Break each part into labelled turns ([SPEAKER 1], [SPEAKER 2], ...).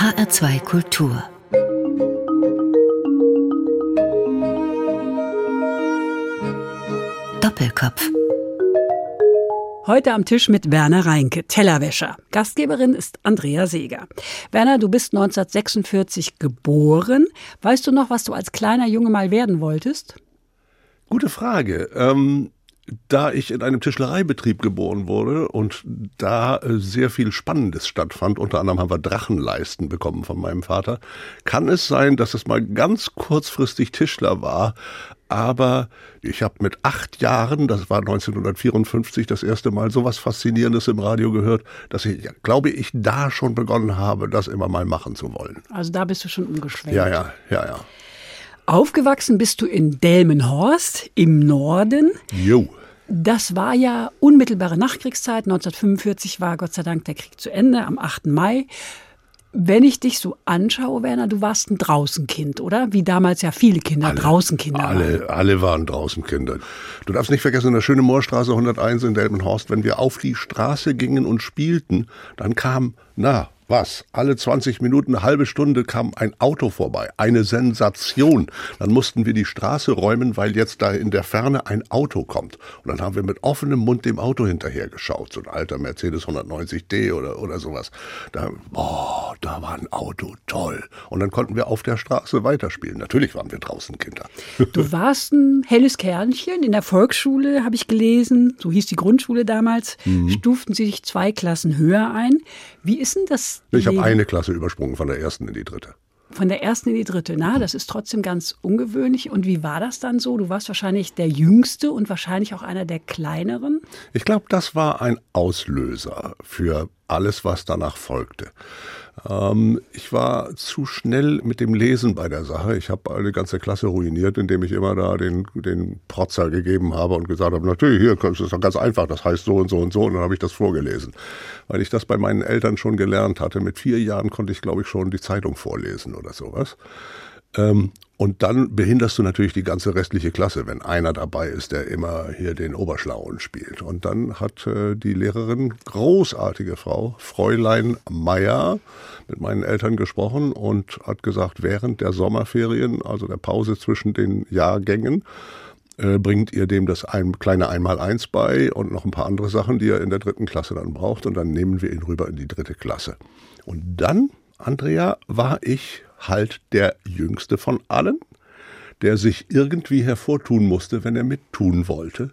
[SPEAKER 1] HR2 Kultur Doppelkopf
[SPEAKER 2] Heute am Tisch mit Werner Reinke, Tellerwäscher. Gastgeberin ist Andrea Seeger. Werner, du bist 1946 geboren. Weißt du noch, was du als kleiner Junge mal werden wolltest?
[SPEAKER 3] Gute Frage. Ähm, da ich in einem Tischlereibetrieb geboren wurde und da äh, sehr viel Spannendes stattfand, unter anderem haben wir Drachenleisten bekommen von meinem Vater, kann es sein, dass es mal ganz kurzfristig Tischler war, aber ich habe mit acht Jahren, das war 1954, das erste Mal so was Faszinierendes im Radio gehört, dass ich, glaube ich, da schon begonnen habe, das immer mal machen zu wollen.
[SPEAKER 2] Also da bist du schon umgeschwenkt.
[SPEAKER 3] Ja, ja, ja, ja.
[SPEAKER 2] Aufgewachsen bist du in Delmenhorst im Norden.
[SPEAKER 3] Jo.
[SPEAKER 2] Das war ja unmittelbare Nachkriegszeit. 1945 war Gott sei Dank der Krieg zu Ende, am 8. Mai. Wenn ich dich so anschaue, Werner, du warst ein Draußenkind, oder? Wie damals ja viele Kinder
[SPEAKER 3] alle,
[SPEAKER 2] Draußenkinder
[SPEAKER 3] alle,
[SPEAKER 2] waren.
[SPEAKER 3] Alle waren Draußenkinder. Du darfst nicht vergessen, in der schöne Moorstraße 101 in Delmenhorst, wenn wir auf die Straße gingen und spielten, dann kam, na, was? Alle 20 Minuten, eine halbe Stunde kam ein Auto vorbei. Eine Sensation. Dann mussten wir die Straße räumen, weil jetzt da in der Ferne ein Auto kommt. Und dann haben wir mit offenem Mund dem Auto hinterher geschaut. So ein alter Mercedes 190D oder, oder sowas. Da, boah, da war ein Auto, toll. Und dann konnten wir auf der Straße weiterspielen. Natürlich waren wir draußen Kinder.
[SPEAKER 2] Du warst ein helles Kerlchen. In der Volksschule habe ich gelesen, so hieß die Grundschule damals, mhm. stuften sie sich zwei Klassen höher ein. Wie ist denn das
[SPEAKER 3] ich habe eine Klasse übersprungen von der ersten in die dritte.
[SPEAKER 2] Von der ersten in die dritte. Na, das ist trotzdem ganz ungewöhnlich. Und wie war das dann so? Du warst wahrscheinlich der Jüngste und wahrscheinlich auch einer der kleineren.
[SPEAKER 3] Ich glaube, das war ein Auslöser für alles, was danach folgte. Ähm, ich war zu schnell mit dem Lesen bei der Sache. Ich habe eine ganze Klasse ruiniert, indem ich immer da den, den Protzer gegeben habe und gesagt habe, natürlich, hier, das ist doch ganz einfach, das heißt so und so und so. Und dann habe ich das vorgelesen. Weil ich das bei meinen Eltern schon gelernt hatte. Mit vier Jahren konnte ich, glaube ich, schon die Zeitung vorlesen oder sowas. Ähm, und dann behinderst du natürlich die ganze restliche Klasse, wenn einer dabei ist, der immer hier den Oberschlauen spielt. Und dann hat äh, die Lehrerin, großartige Frau, Fräulein Meier, mit meinen Eltern gesprochen und hat gesagt, während der Sommerferien, also der Pause zwischen den Jahrgängen, äh, bringt ihr dem das ein, kleine Einmaleins bei und noch ein paar andere Sachen, die er in der dritten Klasse dann braucht. Und dann nehmen wir ihn rüber in die dritte Klasse. Und dann, Andrea, war ich halt der jüngste von allen, der sich irgendwie hervortun musste, wenn er mittun wollte.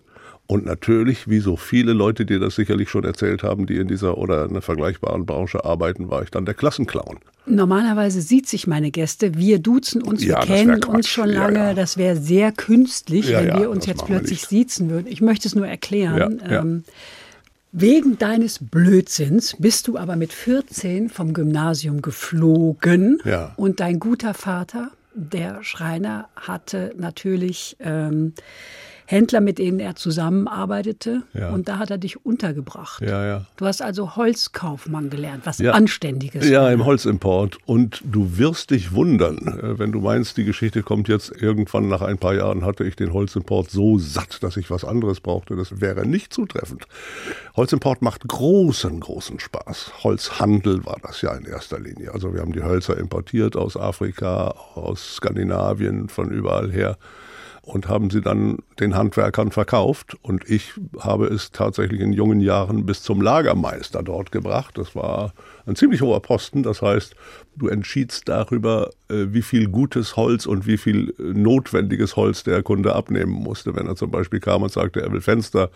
[SPEAKER 3] Und natürlich, wie so viele Leute, die das sicherlich schon erzählt haben, die in dieser oder einer vergleichbaren Branche arbeiten, war ich dann der Klassenclown.
[SPEAKER 2] Normalerweise sieht sich meine Gäste, wir duzen uns, wir ja, kennen uns schon lange. Ja, ja. Das wäre sehr künstlich, wenn wir uns jetzt plötzlich siezen würden. Ich möchte es nur erklären. Ähm, Wegen deines Blödsinns bist du aber mit 14 vom Gymnasium geflogen
[SPEAKER 3] ja.
[SPEAKER 2] und dein guter Vater, der Schreiner, hatte natürlich ähm, Händler, mit denen er zusammenarbeitete. Ja. Und da hat er dich untergebracht.
[SPEAKER 3] Ja, ja.
[SPEAKER 2] Du hast also Holzkaufmann gelernt, was. Anständiges.
[SPEAKER 3] Ja, im Holzimport. Und du wirst dich wundern, äh, wenn du meinst, die Geschichte kommt jetzt irgendwann nach ein paar Jahren, hatte ich den Holzimport so satt, dass ich was anderes brauchte. Das wäre nicht zutreffend. Holzimport macht großen, großen Spaß. Holzhandel war das ja in erster Linie. Also wir haben die Hölzer importiert aus Afrika, aus Skandinavien, von überall her und haben sie dann den Handwerkern verkauft. Und ich habe es tatsächlich in jungen Jahren bis zum Lagermeister dort gebracht. Das war ein ziemlich hoher Posten. Das heißt, du entschiedst darüber, äh, wie viel gutes Holz und wie viel äh, notwendiges Holz der Kunde abnehmen musste. Wenn er zum Beispiel kam und sagte, er will Fenster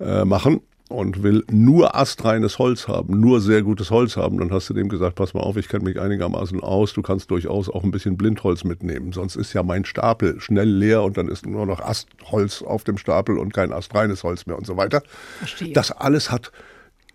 [SPEAKER 3] äh, machen, und will nur astreines Holz haben, nur sehr gutes Holz haben, dann hast du dem gesagt, pass mal auf, ich kenne mich einigermaßen aus, du kannst durchaus auch ein bisschen Blindholz mitnehmen, sonst ist ja mein Stapel schnell leer und dann ist nur noch Astholz auf dem Stapel und kein astreines Holz mehr und so weiter.
[SPEAKER 2] Verstehe.
[SPEAKER 3] Das alles hat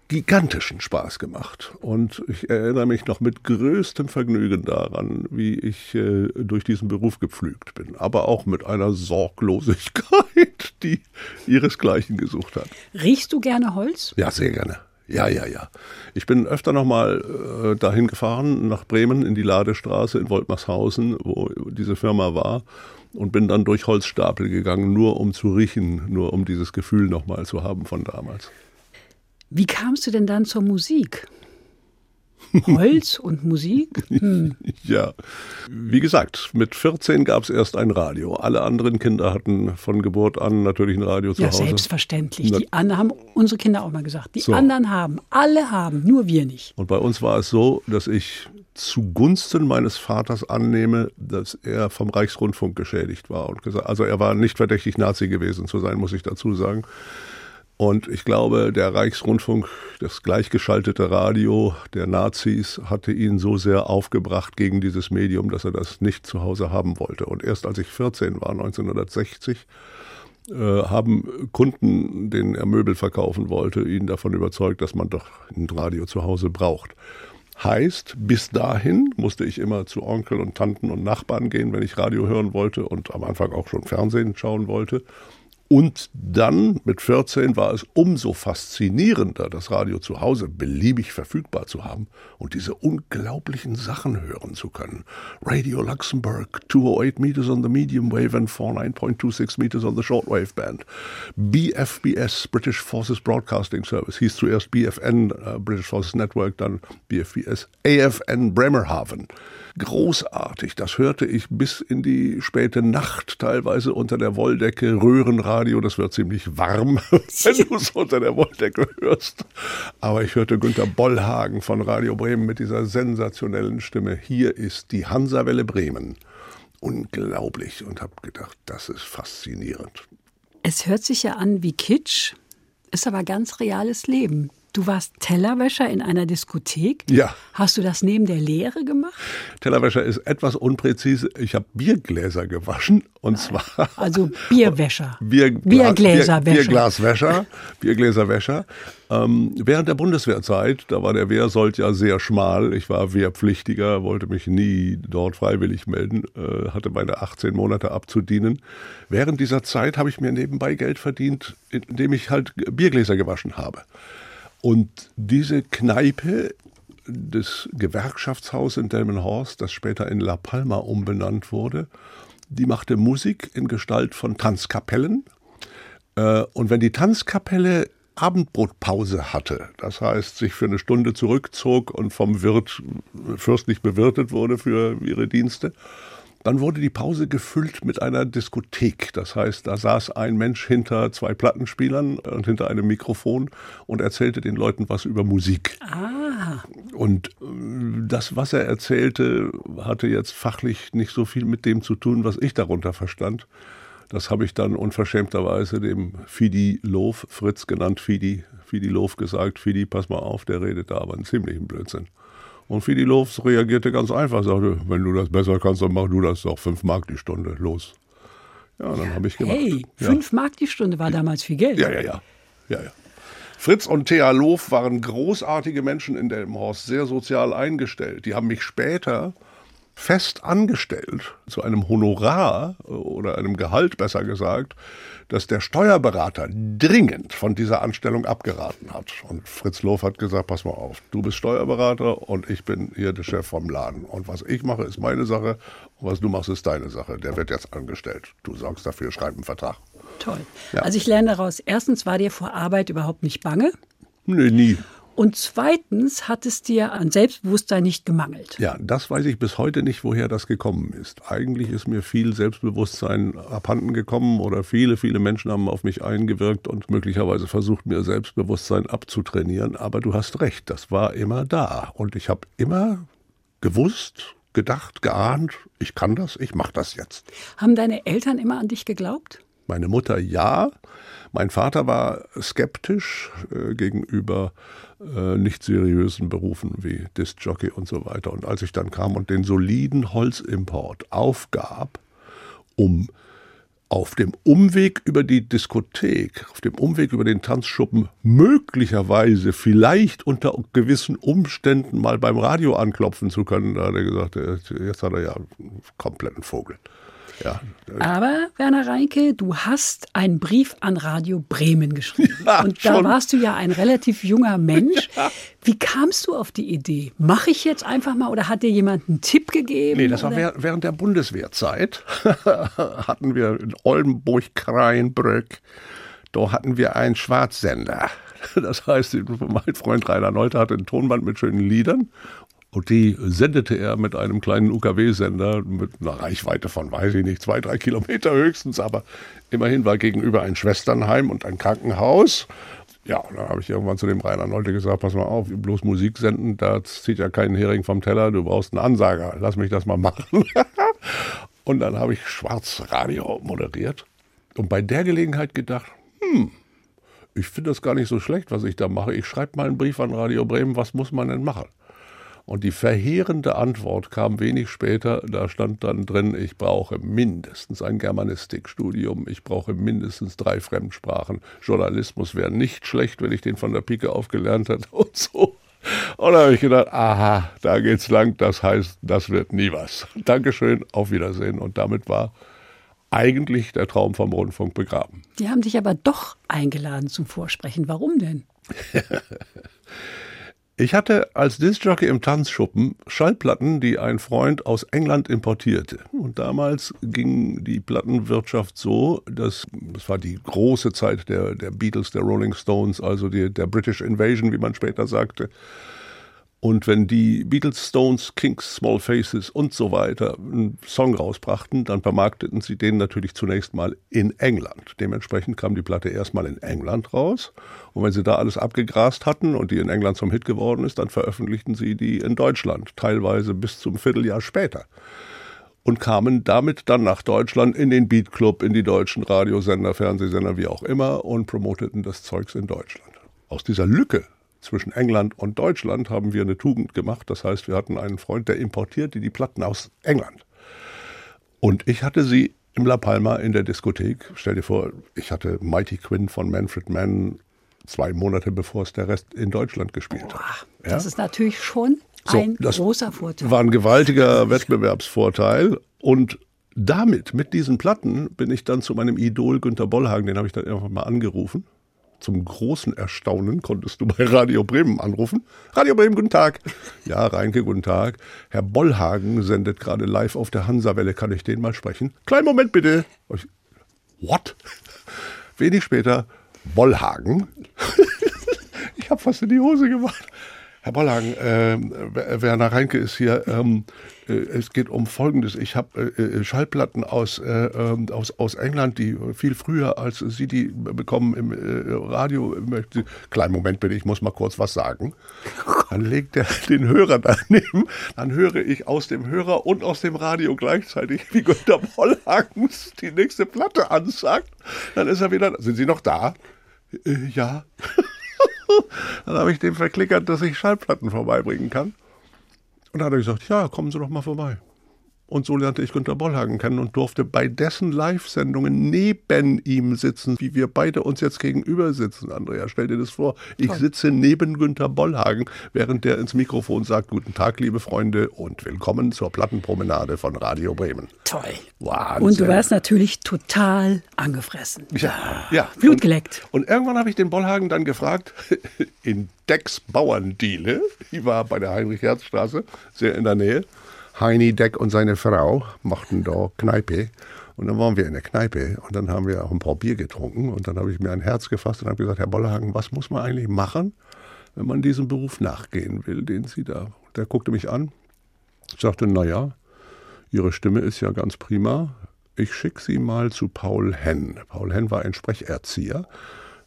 [SPEAKER 3] gigantischen Spaß gemacht. Und ich erinnere mich noch mit größtem Vergnügen daran, wie ich äh, durch diesen Beruf gepflügt bin. Aber auch mit einer Sorglosigkeit, die ihresgleichen gesucht hat.
[SPEAKER 2] Riechst du gerne Holz?
[SPEAKER 3] Ja, sehr gerne. Ja, ja, ja. Ich bin öfter nochmal äh, dahin gefahren, nach Bremen, in die Ladestraße in Woltmarshausen, wo diese Firma war, und bin dann durch Holzstapel gegangen, nur um zu riechen, nur um dieses Gefühl nochmal zu haben von damals.
[SPEAKER 2] Wie kamst du denn dann zur Musik? Holz und Musik? Hm.
[SPEAKER 3] Ja, wie gesagt, mit 14 gab es erst ein Radio. Alle anderen Kinder hatten von Geburt an natürlich ein Radio zu
[SPEAKER 2] ja,
[SPEAKER 3] Hause.
[SPEAKER 2] Ja, selbstverständlich. Die anderen haben unsere Kinder auch mal gesagt. Die so. anderen haben, alle haben, nur wir nicht.
[SPEAKER 3] Und bei uns war es so, dass ich zugunsten meines Vaters annehme, dass er vom Reichsrundfunk geschädigt war. Und gesagt, also er war nicht verdächtig, Nazi gewesen zu sein, muss ich dazu sagen. Und ich glaube, der Reichsrundfunk, das gleichgeschaltete Radio der Nazis, hatte ihn so sehr aufgebracht gegen dieses Medium, dass er das nicht zu Hause haben wollte. Und erst als ich 14 war, 1960, äh, haben Kunden, denen er Möbel verkaufen wollte, ihn davon überzeugt, dass man doch ein Radio zu Hause braucht. Heißt, bis dahin musste ich immer zu Onkel und Tanten und Nachbarn gehen, wenn ich Radio hören wollte und am Anfang auch schon Fernsehen schauen wollte. Und dann mit 14 war es umso faszinierender, das Radio zu Hause beliebig verfügbar zu haben und diese unglaublichen Sachen hören zu können. Radio Luxembourg, 208 meters on the medium wave and 49.26 meters on the shortwave band. BFBS, British Forces Broadcasting Service, hieß zuerst BFN, uh, British Forces Network, dann BFBS, AFN Bremerhaven großartig. Das hörte ich bis in die späte Nacht, teilweise unter der Wolldecke. Röhrenradio, das wird ziemlich warm, wenn du es unter der Wolldecke hörst. Aber ich hörte Günter Bollhagen von Radio Bremen mit dieser sensationellen Stimme. Hier ist die Hansawelle Bremen. Unglaublich und habe gedacht, das ist faszinierend.
[SPEAKER 2] Es hört sich ja an wie Kitsch, ist aber ganz reales Leben. Du warst Tellerwäscher in einer Diskothek.
[SPEAKER 3] Ja.
[SPEAKER 2] Hast du das neben der Lehre gemacht?
[SPEAKER 3] Tellerwäscher ist etwas unpräzise. Ich habe Biergläser gewaschen und zwar.
[SPEAKER 2] Also Bierwäscher.
[SPEAKER 3] Bier,
[SPEAKER 2] Biergläserwäscher.
[SPEAKER 3] Bier, Bierglaswäscher. Biergläserwäscher. Ähm, während der Bundeswehrzeit, da war der Wehrsold ja sehr schmal. Ich war Wehrpflichtiger, wollte mich nie dort freiwillig melden, äh, hatte meine 18 Monate abzudienen. Während dieser Zeit habe ich mir nebenbei Geld verdient, indem ich halt Biergläser gewaschen habe. Und diese Kneipe des Gewerkschaftshaus in Delmenhorst, das später in La Palma umbenannt wurde, die machte Musik in Gestalt von Tanzkapellen. Äh, und wenn die Tanzkapelle Abendbrotpause hatte, das heißt sich für eine Stunde zurückzog und vom Wirt fürstlich bewirtet wurde für ihre Dienste, dann wurde die Pause gefüllt mit einer Diskothek. Das heißt, da saß ein Mensch hinter zwei Plattenspielern und hinter einem Mikrofon und erzählte den Leuten was über Musik.
[SPEAKER 2] Ah.
[SPEAKER 3] Und äh, das, was er erzählte, hatte jetzt fachlich nicht so viel mit dem zu tun, was ich darunter verstand. Das habe ich dann unverschämterweise dem Fidi Loof, Fritz genannt Fidi, Fidi Loof gesagt, Fidi, pass mal auf, der redet da aber einen ziemlichen Blödsinn. Und Fidi Lofs reagierte ganz einfach, sagte, wenn du das besser kannst, dann mach du das doch, fünf Mark die Stunde, los. Ja, dann habe ich gemacht.
[SPEAKER 2] Hey, fünf ja. Mark die Stunde war damals viel Geld.
[SPEAKER 3] Ja, ja, ja. ja, ja. Fritz und Thea Lof waren großartige Menschen in Delmenhorst, sehr sozial eingestellt. Die haben mich später fest angestellt zu einem Honorar oder einem Gehalt besser gesagt, dass der Steuerberater dringend von dieser Anstellung abgeraten hat. Und Fritz Lof hat gesagt, pass mal auf, du bist Steuerberater und ich bin hier der Chef vom Laden. Und was ich mache, ist meine Sache und was du machst, ist deine Sache. Der wird jetzt angestellt. Du sorgst dafür, schreib einen Vertrag.
[SPEAKER 2] Toll. Ja. Also ich lerne daraus, erstens war dir vor Arbeit überhaupt nicht bange.
[SPEAKER 3] Nee, nie.
[SPEAKER 2] Und zweitens hat es dir an Selbstbewusstsein nicht gemangelt.
[SPEAKER 3] Ja, das weiß ich bis heute nicht, woher das gekommen ist. Eigentlich ist mir viel Selbstbewusstsein abhanden gekommen oder viele, viele Menschen haben auf mich eingewirkt und möglicherweise versucht, mir Selbstbewusstsein abzutrainieren. Aber du hast recht, das war immer da. Und ich habe immer gewusst, gedacht, geahnt, ich kann das, ich mache das jetzt.
[SPEAKER 2] Haben deine Eltern immer an dich geglaubt?
[SPEAKER 3] Meine Mutter ja. Mein Vater war skeptisch äh, gegenüber äh, nicht seriösen Berufen wie Discjockey und so weiter. Und als ich dann kam und den soliden Holzimport aufgab, um auf dem Umweg über die Diskothek, auf dem Umweg über den Tanzschuppen möglicherweise vielleicht unter gewissen Umständen mal beim Radio anklopfen zu können, da hat er gesagt, jetzt hat er ja einen kompletten Vogel. Ja.
[SPEAKER 2] Aber, Werner Reinke, du hast einen Brief an Radio Bremen geschrieben. Ja, und da schon. warst du ja ein relativ junger Mensch. Ja. Wie kamst du auf die Idee? Mache ich jetzt einfach mal oder hat dir jemand einen Tipp gegeben?
[SPEAKER 3] Nee, das war oder? während der Bundeswehrzeit. hatten wir in Oldenburg-Kreinbrück, da hatten wir einen Schwarzsender. Das heißt, mein Freund Rainer Neuter hatte ein Tonband mit schönen Liedern und die sendete er mit einem kleinen UKW-Sender mit einer Reichweite von, weiß ich nicht, zwei, drei Kilometer höchstens, aber immerhin war gegenüber ein Schwesternheim und ein Krankenhaus. Ja, dann habe ich irgendwann zu dem Rainer Nolte gesagt, pass mal auf, bloß Musik senden, da zieht ja keinen Hering vom Teller, du brauchst einen Ansager, lass mich das mal machen. und dann habe ich Schwarzradio moderiert und bei der Gelegenheit gedacht, hm, ich finde das gar nicht so schlecht, was ich da mache. Ich schreibe mal einen Brief an Radio Bremen, was muss man denn machen? Und die verheerende Antwort kam wenig später. Da stand dann drin, ich brauche mindestens ein Germanistikstudium, ich brauche mindestens drei Fremdsprachen. Journalismus wäre nicht schlecht, wenn ich den von der Pike auf gelernt hätte und so. Und da habe ich gedacht, aha, da geht's lang, das heißt, das wird nie was. Dankeschön, auf Wiedersehen. Und damit war eigentlich der Traum vom Rundfunk begraben.
[SPEAKER 2] Die haben dich aber doch eingeladen zum Vorsprechen. Warum denn?
[SPEAKER 3] Ich hatte als Discjockey im Tanzschuppen Schallplatten, die ein Freund aus England importierte. Und damals ging die Plattenwirtschaft so, dass das war die große Zeit der, der Beatles, der Rolling Stones, also die, der British Invasion, wie man später sagte. Und wenn die Beatles, Stones, Kings, Small Faces und so weiter einen Song rausbrachten, dann vermarkteten sie den natürlich zunächst mal in England. Dementsprechend kam die Platte erstmal in England raus. Und wenn sie da alles abgegrast hatten und die in England zum Hit geworden ist, dann veröffentlichten sie die in Deutschland, teilweise bis zum Vierteljahr später. Und kamen damit dann nach Deutschland in den Beat Club, in die deutschen Radiosender, Fernsehsender, wie auch immer und promoteten das Zeugs in Deutschland. Aus dieser Lücke zwischen England und Deutschland haben wir eine Tugend gemacht. Das heißt, wir hatten einen Freund, der importierte die Platten aus England. Und ich hatte sie im La Palma in der Diskothek. Stell dir vor, ich hatte Mighty Quinn von Manfred Mann zwei Monate bevor es der Rest in Deutschland gespielt Boah, hat.
[SPEAKER 2] Ja? Das ist natürlich schon so, ein großer Vorteil.
[SPEAKER 3] War ein gewaltiger Wettbewerbsvorteil. Und damit, mit diesen Platten, bin ich dann zu meinem Idol Günter Bollhagen, den habe ich dann einfach mal angerufen zum großen Erstaunen konntest du bei Radio Bremen anrufen. Radio Bremen, guten Tag. Ja, Reinke, guten Tag. Herr Bollhagen sendet gerade live auf der Hansawelle. Kann ich den mal sprechen? Kleinen Moment bitte. What? Wenig später, Bollhagen. ich habe fast in die Hose gemacht. Herr Bollhagen, äh, Werner Reinke ist hier. Ähm, äh, es geht um Folgendes. Ich habe äh, äh, Schallplatten aus, äh, ähm, aus, aus England, die viel früher als Sie die bekommen im äh, Radio. Möchte. Kleinen Moment bitte, ich muss mal kurz was sagen. Dann legt er den Hörer daneben. Dann höre ich aus dem Hörer und aus dem Radio gleichzeitig, wie Günter Bollhagen die nächste Platte ansagt. Dann ist er wieder. Sind Sie noch da? ja. dann habe ich dem verklickert, dass ich Schallplatten vorbeibringen kann. Und dann hat er gesagt, ja, kommen Sie doch mal vorbei. Und so lernte ich Günter Bollhagen kennen und durfte bei dessen Live-Sendungen neben ihm sitzen, wie wir beide uns jetzt gegenüber sitzen. Andrea, stell dir das vor. Ich Toll. sitze neben Günter Bollhagen, während der ins Mikrofon sagt, guten Tag, liebe Freunde und willkommen zur Plattenpromenade von Radio Bremen.
[SPEAKER 2] Toll. Wahnsinn. Und du warst natürlich total angefressen.
[SPEAKER 3] Ja, ja.
[SPEAKER 2] Blut geleckt.
[SPEAKER 3] Und, und irgendwann habe ich den Bollhagen dann gefragt, in Decks Bauerndiele, die war bei der Heinrich-Herz-Straße, sehr in der Nähe, Heini Deck und seine Frau machten da Kneipe. Und dann waren wir in der Kneipe und dann haben wir auch ein paar Bier getrunken und dann habe ich mir ein Herz gefasst und habe gesagt, Herr Bollerhagen, was muss man eigentlich machen, wenn man diesem Beruf nachgehen will, den Sie da. Der guckte mich an, sagte, naja, Ihre Stimme ist ja ganz prima. Ich schicke Sie mal zu Paul Henn. Paul Henn war ein Sprecherzieher.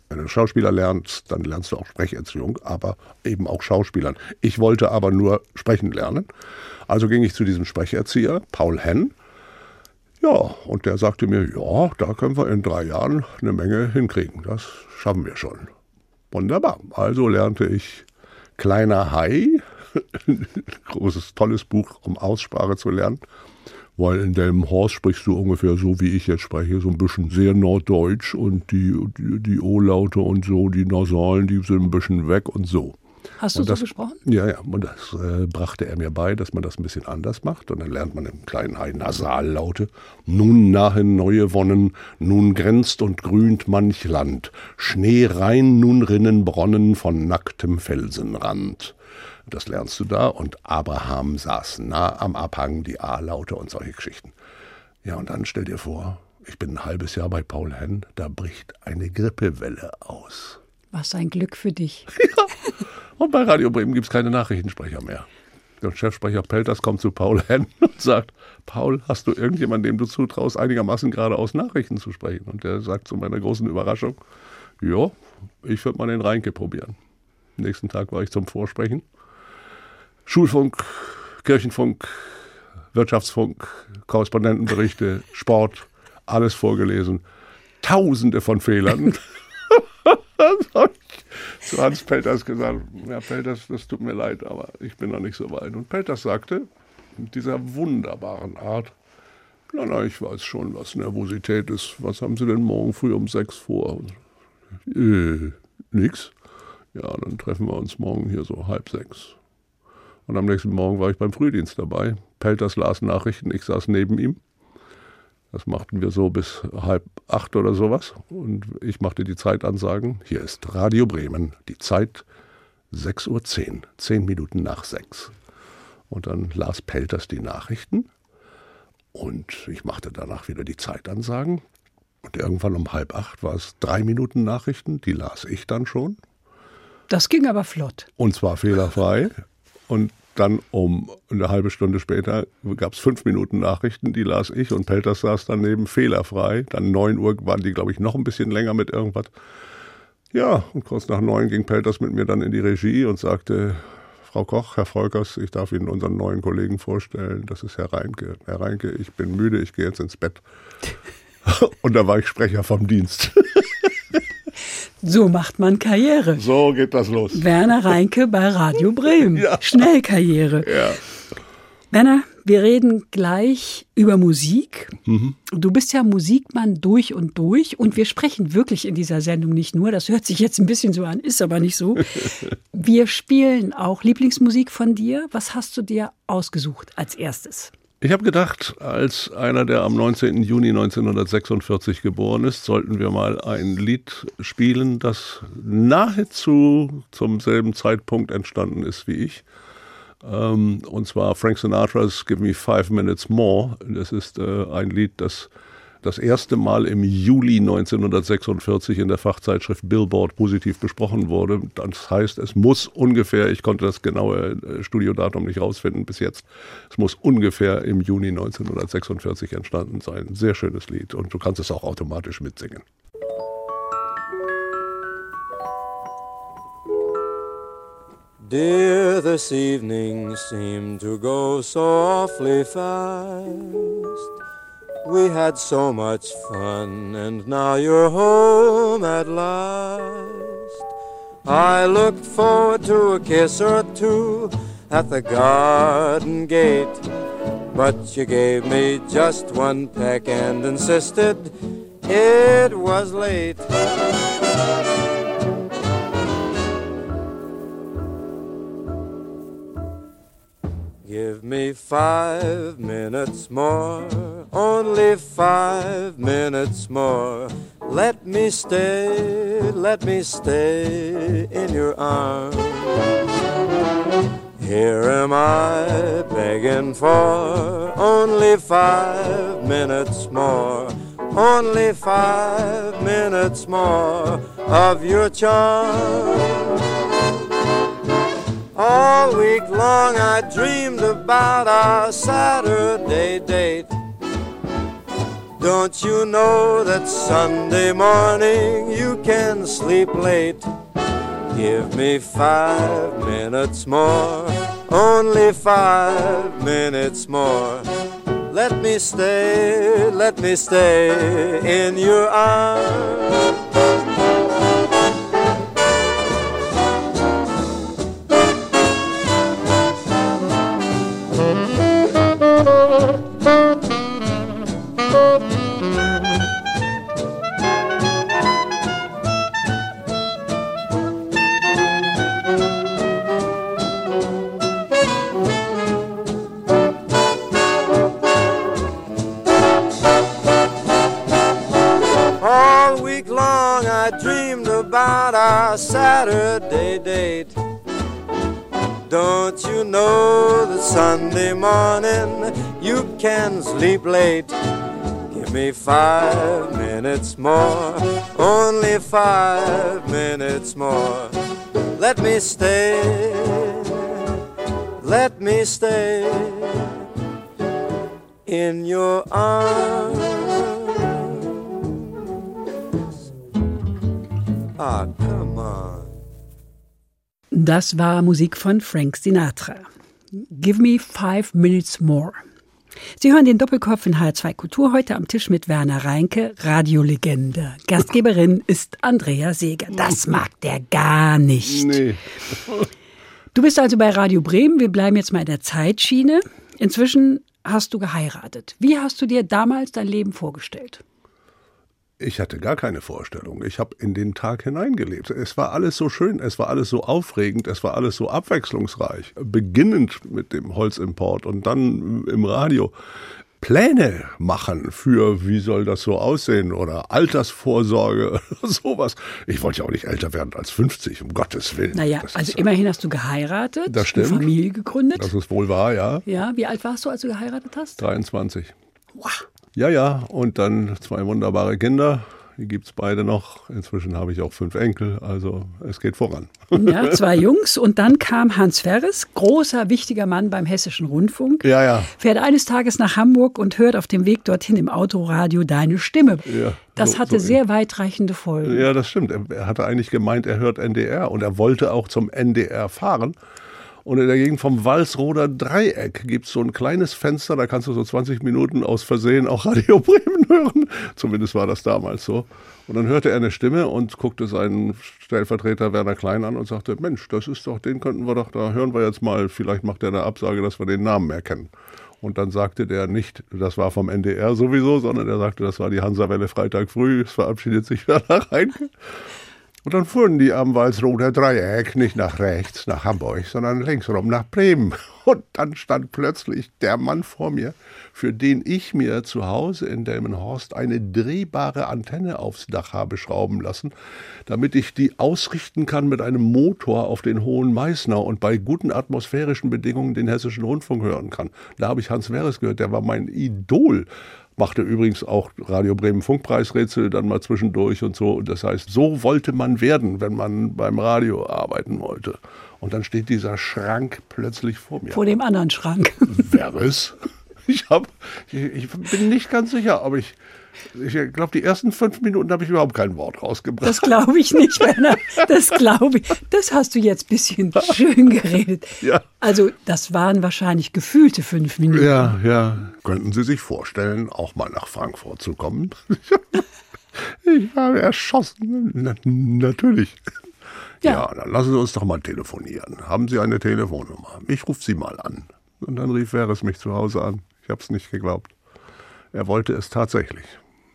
[SPEAKER 3] Wenn du Schauspieler lernst, dann lernst du auch Sprecherziehung, aber eben auch Schauspielern. Ich wollte aber nur sprechen lernen. Also ging ich zu diesem Sprecherzieher, Paul Henn. Ja, und der sagte mir, ja, da können wir in drei Jahren eine Menge hinkriegen. Das schaffen wir schon. Wunderbar. Also lernte ich Kleiner Hai, großes, tolles Buch, um Aussprache zu lernen weil in Delmenhorst sprichst du ungefähr so, wie ich jetzt spreche, so ein bisschen sehr norddeutsch und die, die, die O-Laute und so, die Nasalen, die sind ein bisschen weg und so.
[SPEAKER 2] Hast du
[SPEAKER 3] und das,
[SPEAKER 2] so gesprochen?
[SPEAKER 3] Ja, ja. Und das äh, brachte er mir bei, dass man das ein bisschen anders macht. Und dann lernt man im kleinen Hai Nasallaute. Nun nahen neue Wonnen, nun grenzt und grünt manch Land. Schnee rein, nun rinnen Bronnen von nacktem Felsenrand. Das lernst du da. Und Abraham saß nah am Abhang, die A-Laute und solche Geschichten. Ja, und dann stell dir vor, ich bin ein halbes Jahr bei Paul Henn, da bricht eine Grippewelle aus.
[SPEAKER 2] Was ein Glück für dich.
[SPEAKER 3] ja. Und bei Radio Bremen gibt es keine Nachrichtensprecher mehr. Der Chefsprecher Pelters kommt zu Paul Henn und sagt, Paul, hast du irgendjemanden, dem du zutraust, einigermaßen geradeaus Nachrichten zu sprechen? Und der sagt zu meiner großen Überraschung, ja, ich würde mal den Reinke probieren. Nächsten Tag war ich zum Vorsprechen. Schulfunk, Kirchenfunk, Wirtschaftsfunk, Korrespondentenberichte, Sport, alles vorgelesen. Tausende von Fehlern. zu Hans Pelters gesagt, ja Pelters, das tut mir leid, aber ich bin noch nicht so weit. Und Pelters sagte mit dieser wunderbaren Art, na, na, ich weiß schon, was Nervosität ist. Was haben Sie denn morgen früh um sechs vor? Äh, nix. Ja, dann treffen wir uns morgen hier so halb sechs. Und am nächsten Morgen war ich beim Frühdienst dabei. Pelters las Nachrichten, ich saß neben ihm. Das machten wir so bis halb acht oder sowas. Und ich machte die Zeitansagen. Hier ist Radio Bremen, die Zeit 6.10 Uhr, zehn Minuten nach sechs. Und dann las Pelters die Nachrichten. Und ich machte danach wieder die Zeitansagen. Und irgendwann um halb acht war es drei Minuten Nachrichten, die las ich dann schon.
[SPEAKER 2] Das ging aber flott.
[SPEAKER 3] Und zwar fehlerfrei. Und dann um eine halbe Stunde später gab es fünf Minuten Nachrichten, die las ich und Pelters saß daneben fehlerfrei. Dann neun Uhr waren die, glaube ich, noch ein bisschen länger mit irgendwas. Ja, und kurz nach neun ging Pelters mit mir dann in die Regie und sagte, Frau Koch, Herr Volkers, ich darf Ihnen unseren neuen Kollegen vorstellen. Das ist Herr Reinke. Herr Reinke, ich bin müde, ich gehe jetzt ins Bett. und da war ich Sprecher vom Dienst.
[SPEAKER 2] So macht man Karriere.
[SPEAKER 3] So geht das los.
[SPEAKER 2] Werner Reinke bei Radio Bremen. Ja. Schnellkarriere.
[SPEAKER 3] Ja.
[SPEAKER 2] Werner, wir reden gleich über Musik. Mhm. Du bist ja Musikmann durch und durch und wir sprechen wirklich in dieser Sendung nicht nur, das hört sich jetzt ein bisschen so an, ist aber nicht so. Wir spielen auch Lieblingsmusik von dir. Was hast du dir ausgesucht als erstes?
[SPEAKER 3] Ich habe gedacht, als einer, der am 19. Juni 1946 geboren ist, sollten wir mal ein Lied spielen, das nahezu zum selben Zeitpunkt entstanden ist wie ich. Ähm, und zwar Frank Sinatra's Give Me Five Minutes More. Das ist äh, ein Lied, das das erste Mal im Juli 1946 in der Fachzeitschrift Billboard positiv besprochen wurde. Das heißt, es muss ungefähr, ich konnte das genaue äh, Studiodatum nicht rausfinden bis jetzt, es muss ungefähr im Juni 1946 entstanden sein. Sehr schönes Lied und du kannst es auch automatisch mitsingen.
[SPEAKER 4] Dear, this evening seemed to go so awfully fast. We had so much fun, and now you're home at last. I looked forward to a kiss or two at the garden gate, but you gave me just one peck and insisted it was late. Give me five minutes more, only five minutes more. Let me stay, let me stay in your arms. Here am I begging for only five minutes more, only five minutes more of your charm. All week long I dreamed about our Saturday date. Don't you know that Sunday morning you can sleep late? Give me five minutes more, only five minutes more. Let me stay, let me stay in your arms. Late? Give me five minutes more, only five minutes more. Let me stay, let me stay in your arms. Ah, come on.
[SPEAKER 2] Das war Musik von Frank Sinatra. Give me five minutes more. Sie hören den Doppelkopf in H2 Kultur heute am Tisch mit Werner Reinke, Radiolegende. Gastgeberin ist Andrea Seeger. Das mag der gar nicht. Nee. Du bist also bei Radio Bremen. Wir bleiben jetzt mal in der Zeitschiene. Inzwischen hast du geheiratet. Wie hast du dir damals dein Leben vorgestellt?
[SPEAKER 3] Ich hatte gar keine Vorstellung. Ich habe in den Tag hineingelebt. Es war alles so schön, es war alles so aufregend, es war alles so abwechslungsreich. Beginnend mit dem Holzimport und dann im Radio. Pläne machen für, wie soll das so aussehen oder Altersvorsorge, sowas. Ich wollte ja auch nicht älter werden als 50, um Gottes Willen.
[SPEAKER 2] Naja,
[SPEAKER 3] das
[SPEAKER 2] also immerhin hast du geheiratet,
[SPEAKER 3] das stimmt.
[SPEAKER 2] eine Familie gegründet.
[SPEAKER 3] Das ist wohl wahr, ja.
[SPEAKER 2] Ja, wie alt warst du, als du geheiratet hast?
[SPEAKER 3] 23. Wow. Ja, ja, und dann zwei wunderbare Kinder. Die gibt es beide noch. Inzwischen habe ich auch fünf Enkel, also es geht voran.
[SPEAKER 2] Ja, zwei Jungs. Und dann kam Hans Ferres, großer, wichtiger Mann beim Hessischen Rundfunk.
[SPEAKER 3] Ja, ja.
[SPEAKER 2] Fährt eines Tages nach Hamburg und hört auf dem Weg dorthin im Autoradio deine Stimme. Ja, das so, hatte so sehr weitreichende Folgen.
[SPEAKER 3] Ja, das stimmt. Er hatte eigentlich gemeint, er hört NDR und er wollte auch zum NDR fahren. Und in der Gegend vom Walsroder Dreieck gibt es so ein kleines Fenster, da kannst du so 20 Minuten aus Versehen auch Radio Bremen hören. Zumindest war das damals so. Und dann hörte er eine Stimme und guckte seinen Stellvertreter Werner Klein an und sagte, Mensch, das ist doch, den könnten wir doch, da hören wir jetzt mal, vielleicht macht er eine Absage, dass wir den Namen erkennen. Und dann sagte der nicht, das war vom NDR sowieso, sondern er sagte, das war die Hansawelle Freitag früh, es verabschiedet sich Werner Reinke. Und dann fuhren die am Walsroder Dreieck nicht nach rechts, nach Hamburg, sondern linksrum nach Bremen. Und dann stand plötzlich der Mann vor mir, für den ich mir zu Hause in Delmenhorst eine drehbare Antenne aufs Dach habe schrauben lassen, damit ich die ausrichten kann mit einem Motor auf den Hohen Meißner und bei guten atmosphärischen Bedingungen den hessischen Rundfunk hören kann. Da habe ich Hans Weres gehört, der war mein Idol machte übrigens auch Radio Bremen Funkpreisrätsel dann mal zwischendurch und so. Das heißt, so wollte man werden, wenn man beim Radio arbeiten wollte. Und dann steht dieser Schrank plötzlich vor mir.
[SPEAKER 2] Vor dem anderen Schrank.
[SPEAKER 3] Wäre es? Ich, hab, ich, ich bin nicht ganz sicher, ob ich ich glaube, die ersten fünf Minuten habe ich überhaupt kein Wort rausgebracht.
[SPEAKER 2] Das glaube ich nicht, Werner. Das glaube ich. Das hast du jetzt ein bisschen schön geredet. Ja. Also, das waren wahrscheinlich gefühlte fünf Minuten.
[SPEAKER 3] Ja, ja. Könnten Sie sich vorstellen, auch mal nach Frankfurt zu kommen? Ich habe erschossen. Na, natürlich. Ja. ja, dann lassen Sie uns doch mal telefonieren. Haben Sie eine Telefonnummer? Ich rufe Sie mal an. Und dann rief Veres mich zu Hause an. Ich habe es nicht geglaubt. Er wollte es tatsächlich.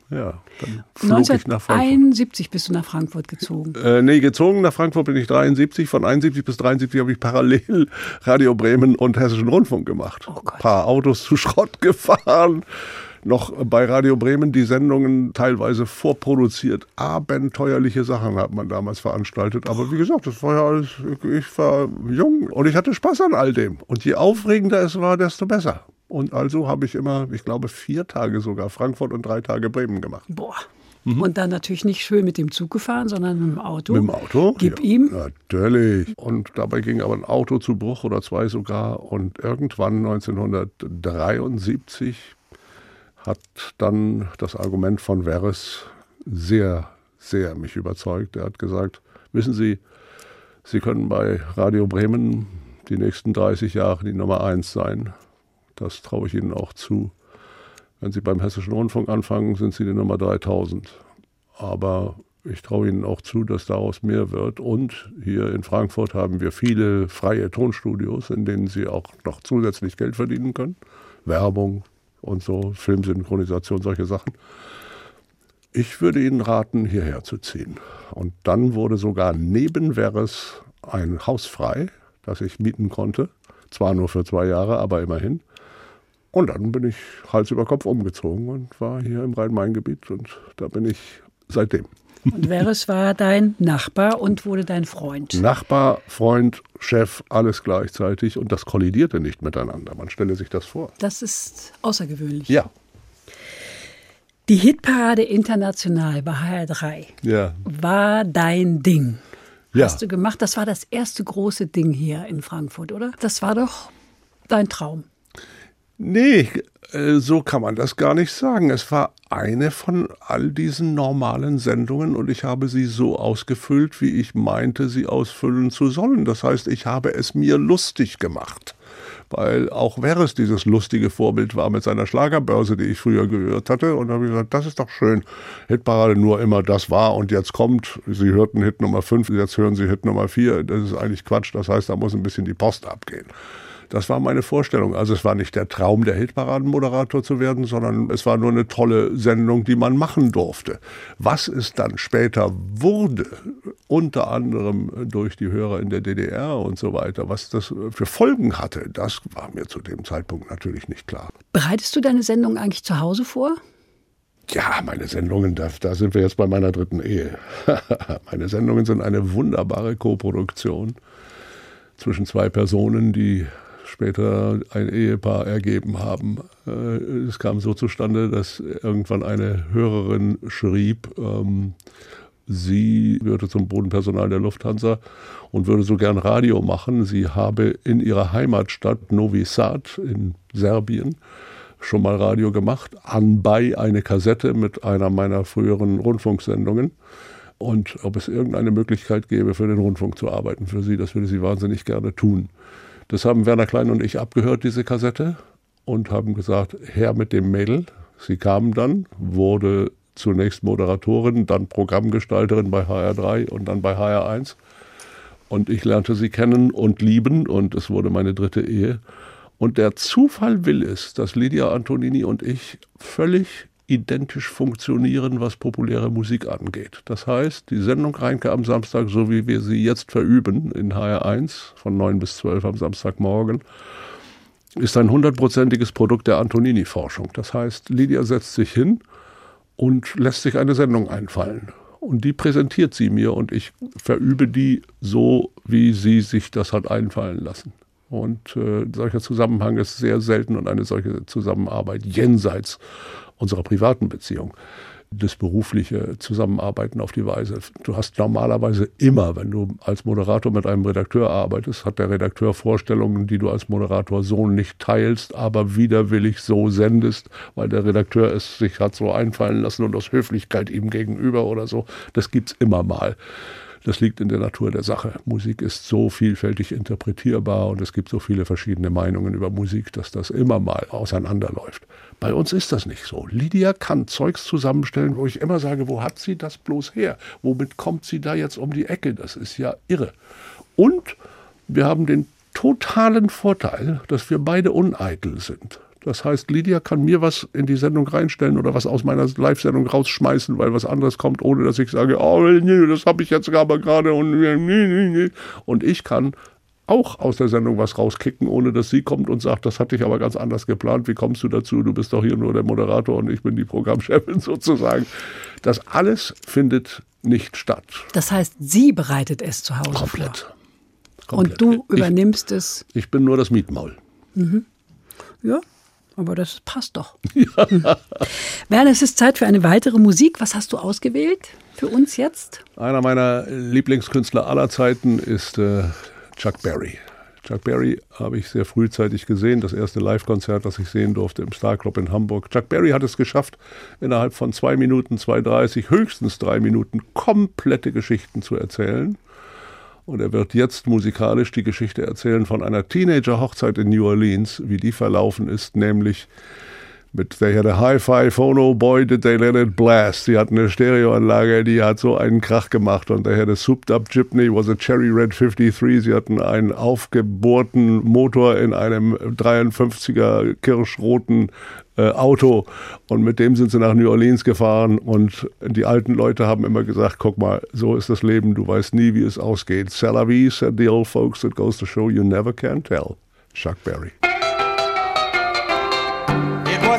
[SPEAKER 3] Ja,
[SPEAKER 2] dann flog 1971 bist du nach Frankfurt gezogen.
[SPEAKER 3] Äh, nee, gezogen nach Frankfurt bin ich 73. Von 71 bis 73 habe ich parallel Radio Bremen und Hessischen Rundfunk gemacht. Oh Ein paar Autos zu Schrott gefahren. Noch bei Radio Bremen die Sendungen teilweise vorproduziert. Abenteuerliche Sachen hat man damals veranstaltet. Aber wie gesagt, das war ja alles, ich war jung und ich hatte Spaß an all dem. Und je aufregender es war, desto besser. Und also habe ich immer, ich glaube, vier Tage sogar Frankfurt und drei Tage Bremen gemacht.
[SPEAKER 2] Boah. Mhm. Und dann natürlich nicht schön mit dem Zug gefahren, sondern mit dem Auto.
[SPEAKER 3] Mit dem Auto?
[SPEAKER 2] Gib ja, ihm.
[SPEAKER 3] Natürlich. Und dabei ging aber ein Auto zu Bruch oder zwei sogar. Und irgendwann 1973 hat dann das Argument von Veres sehr, sehr mich überzeugt. Er hat gesagt, wissen Sie, Sie können bei Radio Bremen die nächsten 30 Jahre die Nummer eins sein. Das traue ich Ihnen auch zu. Wenn Sie beim Hessischen Rundfunk anfangen, sind Sie die Nummer 3000. Aber ich traue Ihnen auch zu, dass daraus mehr wird. Und hier in Frankfurt haben wir viele freie Tonstudios, in denen Sie auch noch zusätzlich Geld verdienen können. Werbung und so, Filmsynchronisation, solche Sachen. Ich würde Ihnen raten, hierher zu ziehen. Und dann wurde sogar neben Veres ein Haus frei, das ich mieten konnte. Zwar nur für zwei Jahre, aber immerhin. Und dann bin ich Hals über Kopf umgezogen und war hier im Rhein-Main-Gebiet und da bin ich seitdem.
[SPEAKER 2] Und Veres war dein Nachbar und wurde dein Freund.
[SPEAKER 3] Nachbar, Freund, Chef, alles gleichzeitig und das kollidierte nicht miteinander. Man stelle sich das vor.
[SPEAKER 2] Das ist außergewöhnlich.
[SPEAKER 3] Ja.
[SPEAKER 2] Die Hitparade international bei HR3 ja. war dein Ding. Ja. Hast du gemacht. Das war das erste große Ding hier in Frankfurt, oder? Das war doch dein Traum.
[SPEAKER 3] Nee, äh, so kann man das gar nicht sagen. Es war eine von all diesen normalen Sendungen und ich habe sie so ausgefüllt, wie ich meinte, sie ausfüllen zu sollen. Das heißt, ich habe es mir lustig gemacht weil auch Veres dieses lustige Vorbild war mit seiner Schlagerbörse, die ich früher gehört hatte. Und da habe ich gesagt, das ist doch schön. Hitparade nur immer das war und jetzt kommt, Sie hörten Hit Nummer 5, jetzt hören Sie Hit Nummer 4. Das ist eigentlich Quatsch. Das heißt, da muss ein bisschen die Post abgehen. Das war meine Vorstellung. Also es war nicht der Traum, der Hitparadenmoderator zu werden, sondern es war nur eine tolle Sendung, die man machen durfte. Was es dann später wurde, unter anderem durch die Hörer in der DDR und so weiter, was das für Folgen hatte, das war mir zu dem Zeitpunkt natürlich nicht klar.
[SPEAKER 2] Bereitest du deine Sendung eigentlich zu Hause vor?
[SPEAKER 3] Ja, meine Sendungen, da, da sind wir jetzt bei meiner dritten Ehe. meine Sendungen sind eine wunderbare Koproduktion zwischen zwei Personen, die später ein Ehepaar ergeben haben. Äh, es kam so zustande, dass irgendwann eine Hörerin schrieb, ähm, sie gehörte zum Bodenpersonal der Lufthansa und würde so gern Radio machen. Sie habe in ihrer Heimatstadt Novi Sad in Serbien schon mal Radio gemacht, anbei eine Kassette mit einer meiner früheren Rundfunksendungen. Und ob es irgendeine Möglichkeit gäbe, für den Rundfunk zu arbeiten für sie, das würde sie wahnsinnig gerne tun. Das haben Werner Klein und ich abgehört, diese Kassette, und haben gesagt, her mit dem Mädel. Sie kam dann, wurde zunächst Moderatorin, dann Programmgestalterin bei HR3 und dann bei HR1. Und ich lernte sie kennen und lieben und es wurde meine dritte Ehe. Und der Zufall will es, dass Lydia Antonini und ich völlig identisch funktionieren, was populäre Musik angeht. Das heißt, die Sendung Reinke am Samstag, so wie wir sie jetzt verüben in HR1 von 9 bis 12 am Samstagmorgen, ist ein hundertprozentiges Produkt der Antonini-Forschung. Das heißt, Lydia setzt sich hin und lässt sich eine Sendung einfallen. Und die präsentiert sie mir und ich verübe die so, wie sie sich das hat einfallen lassen. Und äh, solcher Zusammenhang ist sehr selten und eine solche Zusammenarbeit jenseits unserer privaten Beziehung das berufliche Zusammenarbeiten auf die Weise. Du hast normalerweise immer, wenn du als Moderator mit einem Redakteur arbeitest, hat der Redakteur Vorstellungen, die du als Moderator so nicht teilst, aber widerwillig so sendest, weil der Redakteur es sich hat so einfallen lassen und aus Höflichkeit ihm gegenüber oder so. Das gibt's immer mal. Das liegt in der Natur der Sache. Musik ist so vielfältig interpretierbar und es gibt so viele verschiedene Meinungen über Musik, dass das immer mal auseinanderläuft. Bei uns ist das nicht so. Lydia kann Zeugs zusammenstellen, wo ich immer sage, wo hat sie das bloß her? Womit kommt sie da jetzt um die Ecke? Das ist ja irre. Und wir haben den totalen Vorteil, dass wir beide uneitel sind. Das heißt, Lydia kann mir was in die Sendung reinstellen oder was aus meiner Live-Sendung rausschmeißen, weil was anderes kommt, ohne dass ich sage, oh, nee, das habe ich jetzt aber gerade und nee, nee, nee. Und ich kann auch aus der Sendung was rauskicken, ohne dass sie kommt und sagt, das hatte ich aber ganz anders geplant. Wie kommst du dazu? Du bist doch hier nur der Moderator und ich bin die Programmchefin sozusagen. Das alles findet nicht statt.
[SPEAKER 2] Das heißt, sie bereitet es zu Hause
[SPEAKER 3] Komplett.
[SPEAKER 2] vor. Komplett. Und du übernimmst
[SPEAKER 3] ich,
[SPEAKER 2] es.
[SPEAKER 3] Ich bin nur das Mietmaul.
[SPEAKER 2] Mhm. Ja, aber das passt doch. Ja. Werner, es ist Zeit für eine weitere Musik. Was hast du ausgewählt für uns jetzt?
[SPEAKER 3] Einer meiner Lieblingskünstler aller Zeiten ist äh, Chuck Berry. Chuck Berry habe ich sehr frühzeitig gesehen, das erste Live-Konzert, das ich sehen durfte im Star Club in Hamburg. Chuck Berry hat es geschafft, innerhalb von zwei Minuten, 2,30, höchstens drei Minuten komplette Geschichten zu erzählen. Und er wird jetzt musikalisch die Geschichte erzählen von einer Teenager-Hochzeit in New Orleans, wie die verlaufen ist, nämlich mit had a Hi-Fi Phono, boy did they let it blast. Sie hatten eine Stereoanlage, die hat so einen Krach gemacht und had a souped up Jeepney, was a Cherry Red 53. Sie hatten einen aufgebohrten Motor in einem 53er kirschroten äh, Auto und mit dem sind sie nach New Orleans gefahren und die alten Leute haben immer gesagt, guck mal, so ist das Leben, du weißt nie, wie es ausgeht. C'est la vie, said the old folks, it goes to show you never can tell. Chuck Berry.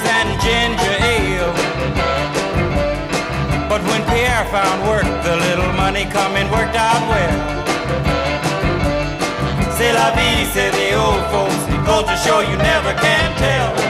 [SPEAKER 5] TV and ginger ale. But when Pierre found work, the little money coming worked out well. C'est la vie, say the old folks. Goes to show you never can tell.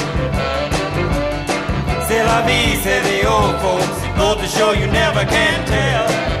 [SPEAKER 5] Vie, say oh, the old folks. Goes to show you never can tell.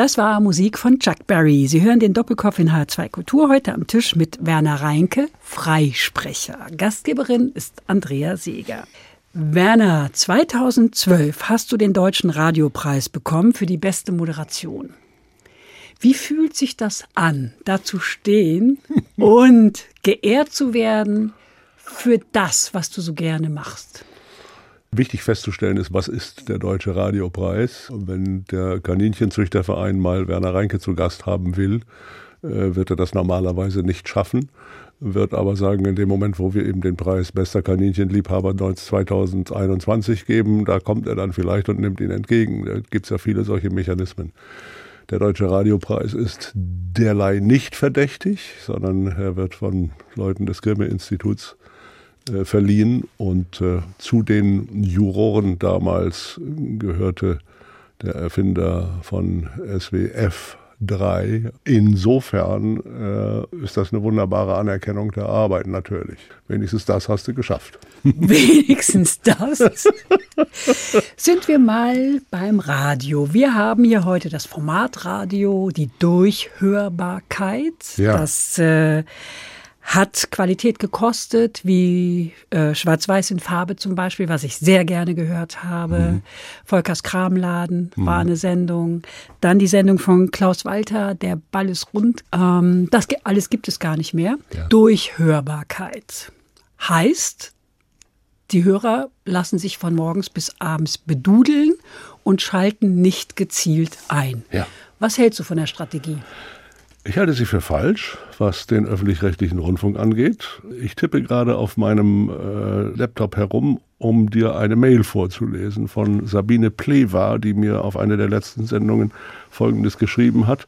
[SPEAKER 2] Das war Musik von Chuck Berry. Sie hören den Doppelkopf in H2 Kultur heute am Tisch mit Werner Reinke, Freisprecher. Gastgeberin ist Andrea Seeger. Werner, 2012 hast du den Deutschen Radiopreis bekommen für die beste Moderation. Wie fühlt sich das an, da zu stehen und geehrt zu werden für das, was du so gerne machst?
[SPEAKER 3] Wichtig festzustellen ist, was ist der Deutsche Radiopreis? Und wenn der Kaninchenzüchterverein mal Werner Reinke zu Gast haben will, äh, wird er das normalerweise nicht schaffen. Wird aber sagen, in dem Moment, wo wir eben den Preis Bester Kaninchenliebhaber 2021 geben, da kommt er dann vielleicht und nimmt ihn entgegen. Da gibt es ja viele solche Mechanismen. Der Deutsche Radiopreis ist derlei nicht verdächtig, sondern er wird von Leuten des Grimme-Instituts äh, verliehen und äh, zu den Juroren damals gehörte der Erfinder von SWF 3. Insofern äh, ist das eine wunderbare Anerkennung der Arbeit natürlich. Wenigstens das hast du geschafft.
[SPEAKER 2] Wenigstens das. Sind wir mal beim Radio. Wir haben hier heute das Formatradio, die Durchhörbarkeit,
[SPEAKER 3] Ja.
[SPEAKER 2] das äh, hat Qualität gekostet, wie äh, Schwarz-Weiß in Farbe zum Beispiel, was ich sehr gerne gehört habe. Volkers Kramladen war eine Sendung. Dann die Sendung von Klaus Walter, Der Ball ist rund. Ähm, das alles gibt es gar nicht mehr.
[SPEAKER 3] Ja.
[SPEAKER 2] Durchhörbarkeit heißt, die Hörer lassen sich von morgens bis abends bedudeln und schalten nicht gezielt ein.
[SPEAKER 3] Ja.
[SPEAKER 2] Was hältst du von der Strategie?
[SPEAKER 3] Ich halte sie für falsch, was den öffentlich-rechtlichen Rundfunk angeht. Ich tippe gerade auf meinem äh, Laptop herum, um dir eine Mail vorzulesen von Sabine Plewa, die mir auf eine der letzten Sendungen Folgendes geschrieben hat.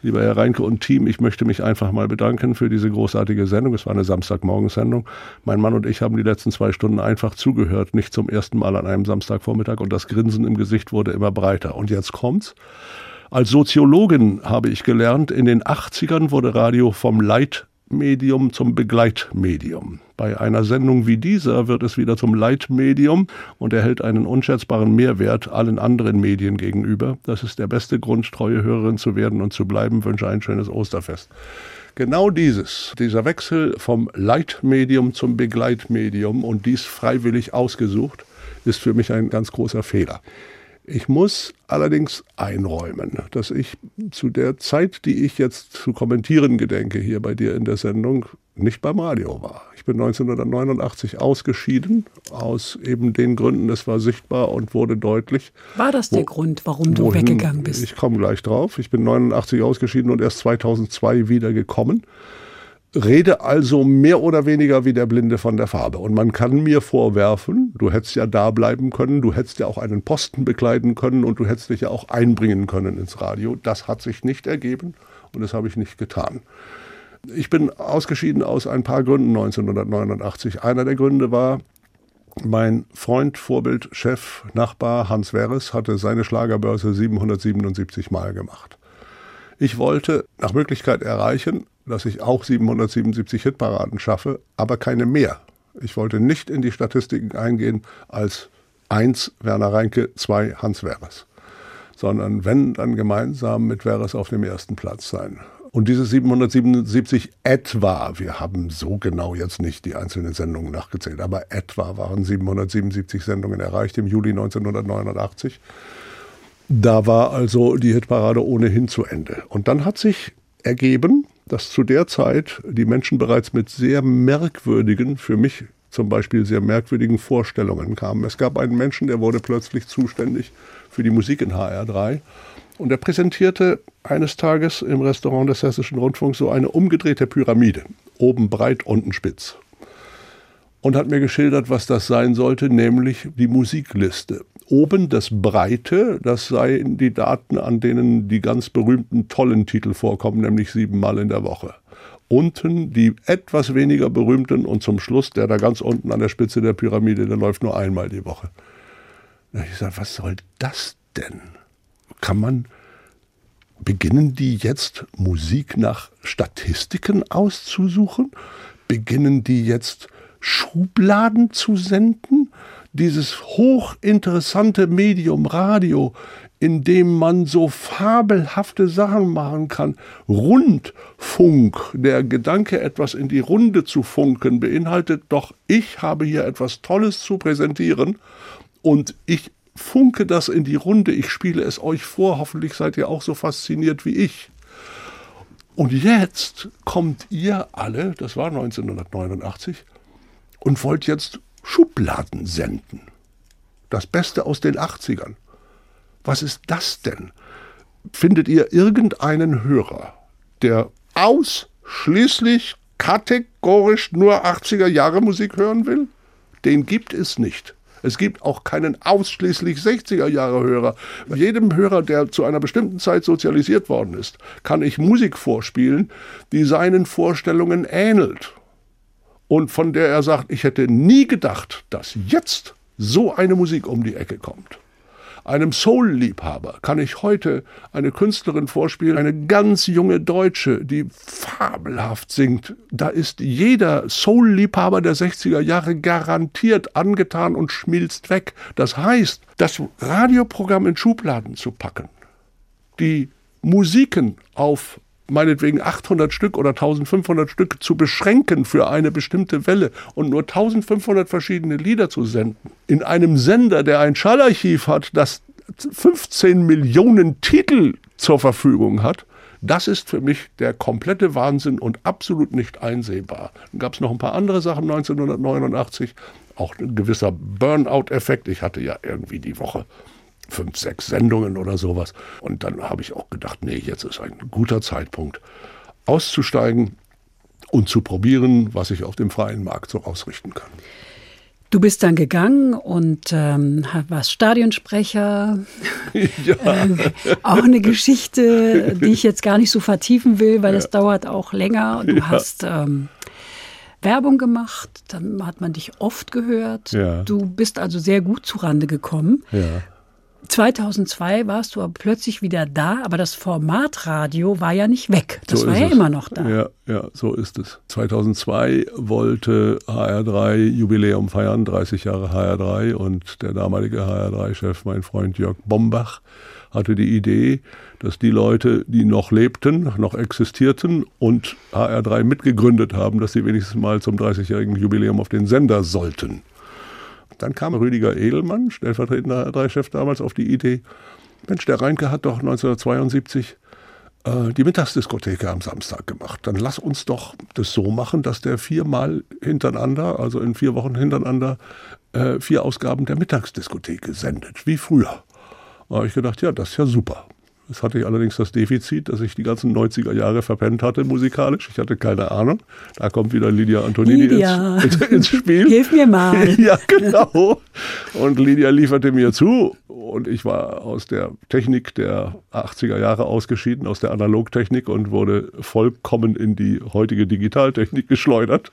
[SPEAKER 3] Lieber Herr Reinke und Team, ich möchte mich einfach mal bedanken für diese großartige Sendung. Es war eine Samstagmorgensendung. Mein Mann und ich haben die letzten zwei Stunden einfach zugehört, nicht zum ersten Mal an einem Samstagvormittag und das Grinsen im Gesicht wurde immer breiter. Und jetzt kommt's. Als Soziologin habe ich gelernt, in den 80ern wurde Radio vom Leitmedium zum Begleitmedium. Bei einer Sendung wie dieser wird es wieder zum Leitmedium und erhält einen unschätzbaren Mehrwert allen anderen Medien gegenüber. Das ist der beste Grund, treue Hörerin zu werden und zu bleiben. Wünsche ein schönes Osterfest. Genau dieses, dieser Wechsel vom Leitmedium zum Begleitmedium und dies freiwillig ausgesucht, ist für mich ein ganz großer Fehler. Ich muss allerdings einräumen, dass ich zu der Zeit, die ich jetzt zu kommentieren gedenke, hier bei dir in der Sendung, nicht beim Radio war. Ich bin 1989 ausgeschieden, aus eben den Gründen, es war sichtbar und wurde deutlich.
[SPEAKER 2] War das der wo, Grund, warum du wohin, weggegangen bist?
[SPEAKER 3] Ich komme gleich drauf. Ich bin 89 ausgeschieden und erst 2002 wieder gekommen rede also mehr oder weniger wie der Blinde von der Farbe. Und man kann mir vorwerfen, du hättest ja da bleiben können, du hättest ja auch einen Posten bekleiden können und du hättest dich ja auch einbringen können ins Radio. Das hat sich nicht ergeben und das habe ich nicht getan. Ich bin ausgeschieden aus ein paar Gründen 1989. Einer der Gründe war, mein Freund, Vorbild, Chef, Nachbar Hans Werres hatte seine Schlagerbörse 777 Mal gemacht. Ich wollte nach Möglichkeit erreichen, dass ich auch 777 Hitparaden schaffe, aber keine mehr. Ich wollte nicht in die Statistiken eingehen als 1 Werner Reinke, 2 Hans Werres, sondern wenn, dann gemeinsam mit Werres auf dem ersten Platz sein. Und diese 777 etwa, wir haben so genau jetzt nicht die einzelnen Sendungen nachgezählt, aber etwa waren 777 Sendungen erreicht im Juli 1989. Da war also die Hitparade ohnehin zu Ende. Und dann hat sich ergeben, dass zu der Zeit die Menschen bereits mit sehr merkwürdigen, für mich zum Beispiel sehr merkwürdigen Vorstellungen kamen. Es gab einen Menschen, der wurde plötzlich zuständig für die Musik in HR3 und er präsentierte eines Tages im Restaurant des Hessischen Rundfunks so eine umgedrehte Pyramide, oben breit, unten spitz. Und hat mir geschildert, was das sein sollte, nämlich die Musikliste oben das Breite, das seien die Daten, an denen die ganz berühmten tollen Titel vorkommen, nämlich siebenmal in der Woche. Unten die etwas weniger berühmten und zum Schluss der da ganz unten an der Spitze der Pyramide, der läuft nur einmal die Woche. Ich sage, was soll das denn? Kann man, beginnen die jetzt Musik nach Statistiken auszusuchen? Beginnen die jetzt Schubladen zu senden? Dieses hochinteressante Medium Radio, in dem man so fabelhafte Sachen machen kann. Rundfunk, der Gedanke, etwas in die Runde zu funken, beinhaltet doch, ich habe hier etwas Tolles zu präsentieren und ich funke das in die Runde, ich spiele es euch vor, hoffentlich seid ihr auch so fasziniert wie ich. Und jetzt kommt ihr alle, das war 1989, und wollt jetzt Schubladen senden. Das Beste aus den 80ern. Was ist das denn? Findet ihr irgendeinen Hörer, der ausschließlich kategorisch nur 80er Jahre Musik hören will? Den gibt es nicht. Es gibt auch keinen ausschließlich 60er Jahre Hörer. Jedem Hörer, der zu einer bestimmten Zeit sozialisiert worden ist, kann ich Musik vorspielen, die seinen Vorstellungen ähnelt und von der er sagt, ich hätte nie gedacht, dass jetzt so eine Musik um die Ecke kommt. Einem Soul-Liebhaber kann ich heute eine Künstlerin vorspielen, eine ganz junge Deutsche, die fabelhaft singt. Da ist jeder Soul-Liebhaber der 60er Jahre garantiert angetan und schmilzt weg. Das heißt, das Radioprogramm in Schubladen zu packen, die Musiken auf meinetwegen 800 Stück oder 1500 Stück zu beschränken für eine bestimmte Welle und nur 1500 verschiedene Lieder zu senden. In einem Sender, der ein Schallarchiv hat, das 15 Millionen Titel zur Verfügung hat, das ist für mich der komplette Wahnsinn und absolut nicht einsehbar. Dann gab es noch ein paar andere Sachen 1989, auch ein gewisser Burnout-Effekt. Ich hatte ja irgendwie die Woche fünf, sechs Sendungen oder sowas. Und dann habe ich auch gedacht, nee, jetzt ist ein guter Zeitpunkt auszusteigen und zu probieren, was ich auf dem freien Markt so ausrichten kann.
[SPEAKER 2] Du bist dann gegangen und ähm, warst Stadionsprecher. Ja. Ähm, auch eine Geschichte, die ich jetzt gar nicht so vertiefen will, weil es dauert auch länger. Du ja. hast ähm, Werbung gemacht, dann hat man dich oft gehört. Ja. Du bist also sehr gut zurande gekommen. Ja. 2002 warst du aber plötzlich wieder da, aber das Format Radio war ja nicht weg. Das so war ja es. immer noch da.
[SPEAKER 3] Ja, ja, so ist es. 2002 wollte HR3 Jubiläum feiern, 30 Jahre HR3 und der damalige HR3-Chef, mein Freund Jörg Bombach, hatte die Idee, dass die Leute, die noch lebten, noch existierten und HR3 mitgegründet haben, dass sie wenigstens mal zum 30-jährigen Jubiläum auf den Sender sollten. Dann kam Rüdiger Edelmann, stellvertretender R3-Chef damals, auf die Idee, Mensch, der Reinke hat doch 1972 äh, die Mittagsdiskothek am Samstag gemacht. Dann lass uns doch das so machen, dass der viermal hintereinander, also in vier Wochen hintereinander, äh, vier Ausgaben der Mittagsdiskothek sendet, wie früher. Da habe ich gedacht, ja, das ist ja super. Es hatte ich allerdings das Defizit, dass ich die ganzen 90er Jahre verpennt hatte musikalisch. Ich hatte keine Ahnung. Da kommt wieder Lydia Antonini Lydia. Ins, ins, Spiel.
[SPEAKER 2] Hilf mir mal.
[SPEAKER 3] ja, genau. Und Lydia lieferte mir zu. Und ich war aus der Technik der 80er Jahre ausgeschieden, aus der Analogtechnik und wurde vollkommen in die heutige Digitaltechnik geschleudert.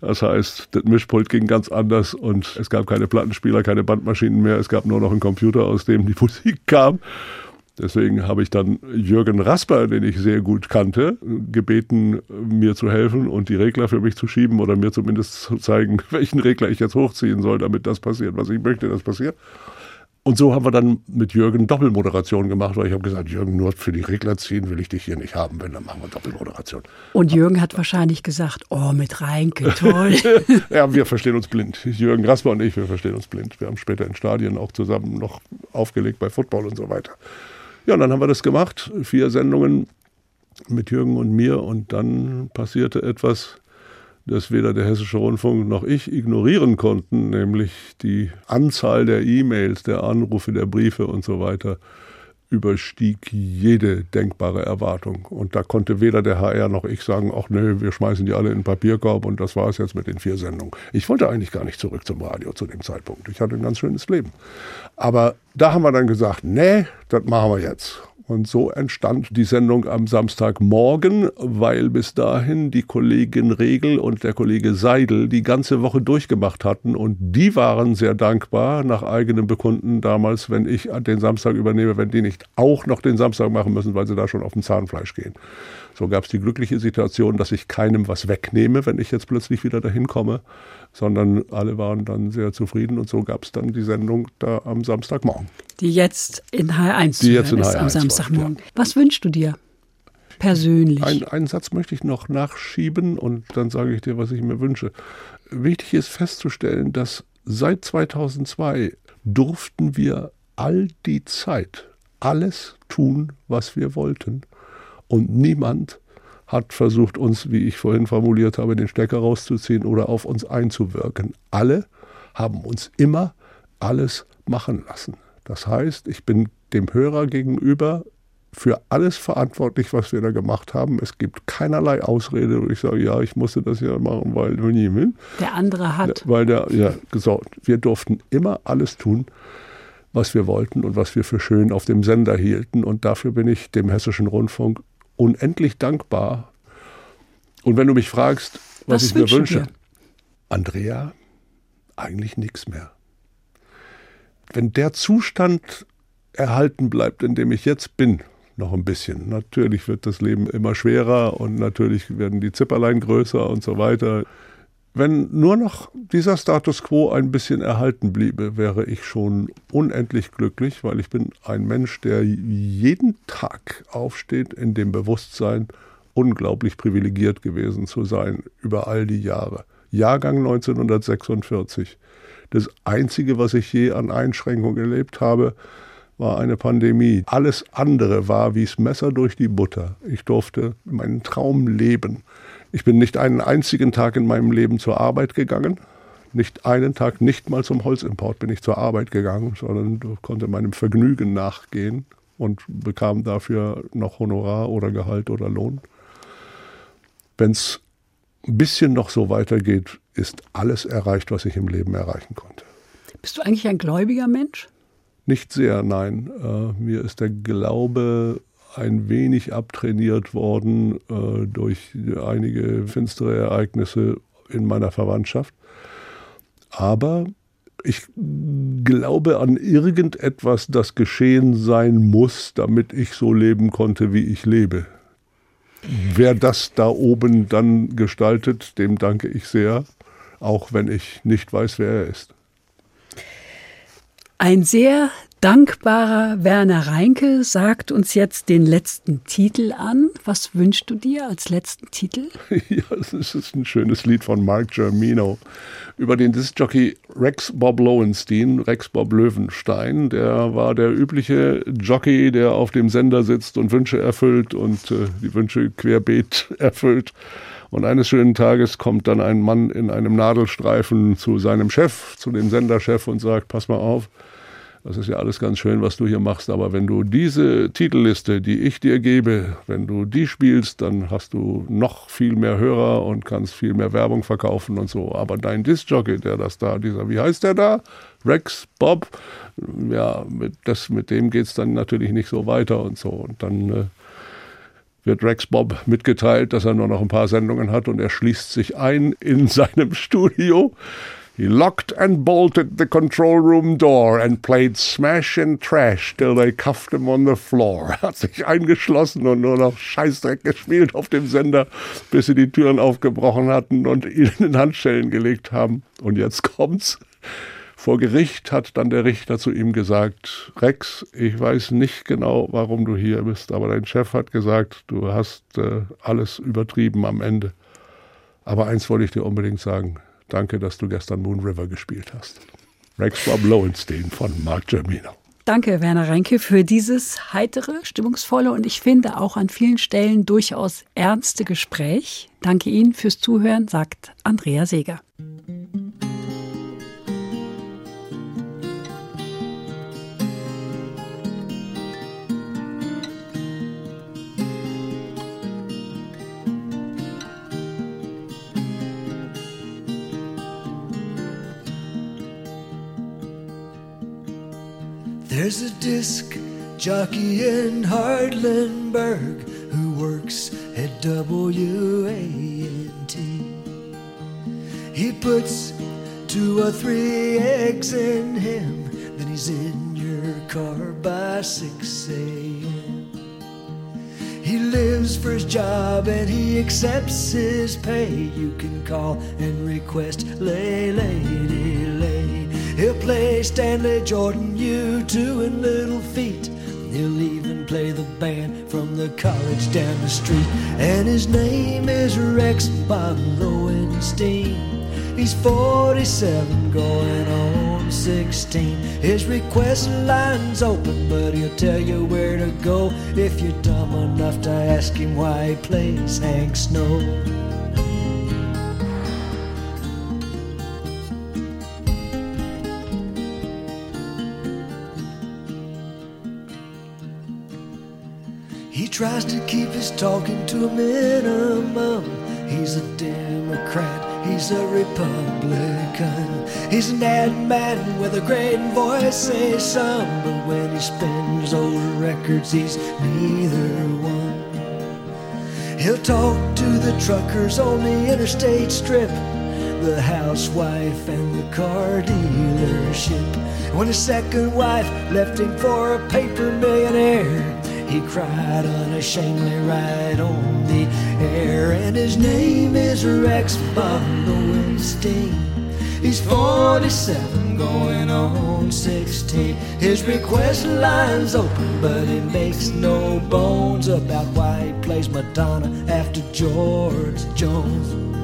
[SPEAKER 3] Das heißt, das Mischpult ging ganz anders und es gab keine Plattenspieler, keine Bandmaschinen mehr. Es gab nur noch einen Computer, aus dem die Musik kam. Deswegen habe ich dann Jürgen Rasper, den ich sehr gut kannte, gebeten, mir zu helfen und die Regler für mich zu schieben oder mir zumindest zu zeigen, welchen Regler ich jetzt hochziehen soll, damit das passiert, was ich möchte, dass passiert. Und so haben wir dann mit Jürgen Doppelmoderation gemacht, weil ich habe gesagt, Jürgen, nur für die Regler ziehen will ich dich hier nicht haben, wenn, dann machen wir Doppelmoderation.
[SPEAKER 2] Und Jürgen hat wahrscheinlich gesagt, oh, mit Reinke, toll.
[SPEAKER 3] ja, wir verstehen uns blind. Jürgen Rasper und ich, wir verstehen uns blind. Wir haben später in Stadien auch zusammen noch aufgelegt bei Football und so weiter. Ja, und dann haben wir das gemacht, vier Sendungen mit Jürgen und mir. Und dann passierte etwas, das weder der Hessische Rundfunk noch ich ignorieren konnten, nämlich die Anzahl der E-Mails, der Anrufe, der Briefe und so weiter überstieg jede denkbare Erwartung. Und da konnte weder der HR noch ich sagen, ach nö, wir schmeißen die alle in den Papierkorb und das war es jetzt mit den vier Sendungen. Ich wollte eigentlich gar nicht zurück zum Radio zu dem Zeitpunkt. Ich hatte ein ganz schönes Leben. Aber da haben wir dann gesagt, nee, das machen wir jetzt. Und so entstand die Sendung am Samstagmorgen, weil bis dahin die Kollegin Regel und der Kollege Seidel die ganze Woche durchgemacht hatten. Und die waren sehr dankbar, nach eigenem Bekunden damals, wenn ich den Samstag übernehme, wenn die nicht auch noch den Samstag machen müssen, weil sie da schon auf dem Zahnfleisch gehen. So gab es die glückliche Situation, dass ich keinem was wegnehme, wenn ich jetzt plötzlich wieder dahin komme, sondern alle waren dann sehr zufrieden und so gab es dann die Sendung da am Samstagmorgen.
[SPEAKER 2] Die jetzt in H1 die jetzt in ist H1 am Samstagmorgen. Ja. Was wünschst du dir? Persönlich.
[SPEAKER 3] Ein, einen Satz möchte ich noch nachschieben und dann sage ich dir, was ich mir wünsche. Wichtig ist festzustellen, dass seit 2002 durften wir all die Zeit alles tun, was wir wollten. Und niemand hat versucht, uns, wie ich vorhin formuliert habe, den Stecker rauszuziehen oder auf uns einzuwirken. Alle haben uns immer alles machen lassen. Das heißt, ich bin dem Hörer gegenüber für alles verantwortlich, was wir da gemacht haben. Es gibt keinerlei Ausrede, wo ich sage, ja, ich musste das ja machen, weil
[SPEAKER 2] der andere hat.
[SPEAKER 3] Weil der, ja, gesagt, wir durften immer alles tun, was wir wollten und was wir für schön auf dem Sender hielten. Und dafür bin ich dem Hessischen Rundfunk unendlich dankbar. Und wenn du mich fragst, was, was ich mir wünsche, dir? Andrea, eigentlich nichts mehr. Wenn der Zustand erhalten bleibt, in dem ich jetzt bin, noch ein bisschen. Natürlich wird das Leben immer schwerer und natürlich werden die Zipperlein größer und so weiter. Wenn nur noch dieser Status quo ein bisschen erhalten bliebe, wäre ich schon unendlich glücklich, weil ich bin ein Mensch, der jeden Tag aufsteht in dem Bewusstsein, unglaublich privilegiert gewesen zu sein über all die Jahre. Jahrgang 1946. Das Einzige, was ich je an Einschränkungen erlebt habe, war eine Pandemie. Alles andere war wie das Messer durch die Butter. Ich durfte meinen Traum leben. Ich bin nicht einen einzigen Tag in meinem Leben zur Arbeit gegangen. Nicht einen Tag, nicht mal zum Holzimport bin ich zur Arbeit gegangen, sondern konnte meinem Vergnügen nachgehen und bekam dafür noch Honorar oder Gehalt oder Lohn. Wenn es ein bisschen noch so weitergeht, ist alles erreicht, was ich im Leben erreichen konnte.
[SPEAKER 2] Bist du eigentlich ein gläubiger Mensch?
[SPEAKER 3] Nicht sehr, nein. Äh, mir ist der Glaube ein wenig abtrainiert worden äh, durch einige finstere Ereignisse in meiner Verwandtschaft. Aber ich glaube an irgendetwas, das geschehen sein muss, damit ich so leben konnte, wie ich lebe. Wer das da oben dann gestaltet, dem danke ich sehr, auch wenn ich nicht weiß, wer er ist.
[SPEAKER 2] Ein sehr dankbarer Werner Reinke sagt uns jetzt den letzten Titel an. Was wünschst du dir als letzten Titel?
[SPEAKER 3] ja, es ist ein schönes Lied von Mark Germino über den Discjockey Rex Bob Lowenstein, Rex Bob Löwenstein. Der war der übliche Jockey, der auf dem Sender sitzt und Wünsche erfüllt und äh, die Wünsche querbeet erfüllt. Und eines schönen Tages kommt dann ein Mann in einem Nadelstreifen zu seinem Chef, zu dem Senderchef und sagt, pass mal auf, das ist ja alles ganz schön, was du hier machst, aber wenn du diese Titelliste, die ich dir gebe, wenn du die spielst, dann hast du noch viel mehr Hörer und kannst viel mehr Werbung verkaufen und so. Aber dein Discjockey, der das da, dieser, wie heißt der da? Rex, Bob, ja, mit, das, mit dem geht's dann natürlich nicht so weiter und so. Und dann äh, wird Rex Bob mitgeteilt, dass er nur noch ein paar Sendungen hat und er schließt sich ein in seinem Studio He locked and bolted the control room door and played smash and trash till they cuffed him on the floor. Hat sich eingeschlossen und nur noch Scheißdreck gespielt auf dem Sender, bis sie die Türen aufgebrochen hatten und ihn in Handschellen gelegt haben. Und jetzt kommt's. Vor Gericht hat dann der Richter zu ihm gesagt, Rex, ich weiß nicht genau, warum du hier bist, aber dein Chef hat gesagt, du hast äh, alles übertrieben am Ende. Aber eins wollte ich dir unbedingt sagen, Danke, dass du gestern Moon River gespielt hast. Rex Bob Lowenstein von Mark Germino.
[SPEAKER 2] Danke, Werner Reinke, für dieses heitere, stimmungsvolle und ich finde auch an vielen Stellen durchaus ernste Gespräch. Danke Ihnen fürs Zuhören, sagt Andrea Seeger.
[SPEAKER 6] There's a disc jockey in Hartlenberg who works at WANT. He puts two or three eggs in him, then he's in your car by 6 a.m. He lives for his job and he accepts his pay. You can call and request lay, lady. He'll play Stanley Jordan, you two and Little feet. He'll even play the band from the college down the street. And his name is Rex Bob Lowenstein. He's 47 going on 16. His request line's open, but he'll tell you where to go if you're dumb enough to ask him why he plays Hank Snow. Tries to keep his talking to a minimum. He's a Democrat, he's a Republican. He's an ad man with a great voice, say some, but when he spins those records, he's neither one. He'll talk to the truckers on the interstate strip the housewife and the car dealership. When his second wife left him for a paper millionaire, he cried unashamedly right on the air, and his name is Rex Lowenstein. He's 47 going on 16. His request line's open, but he makes no bones about why he plays Madonna after George Jones.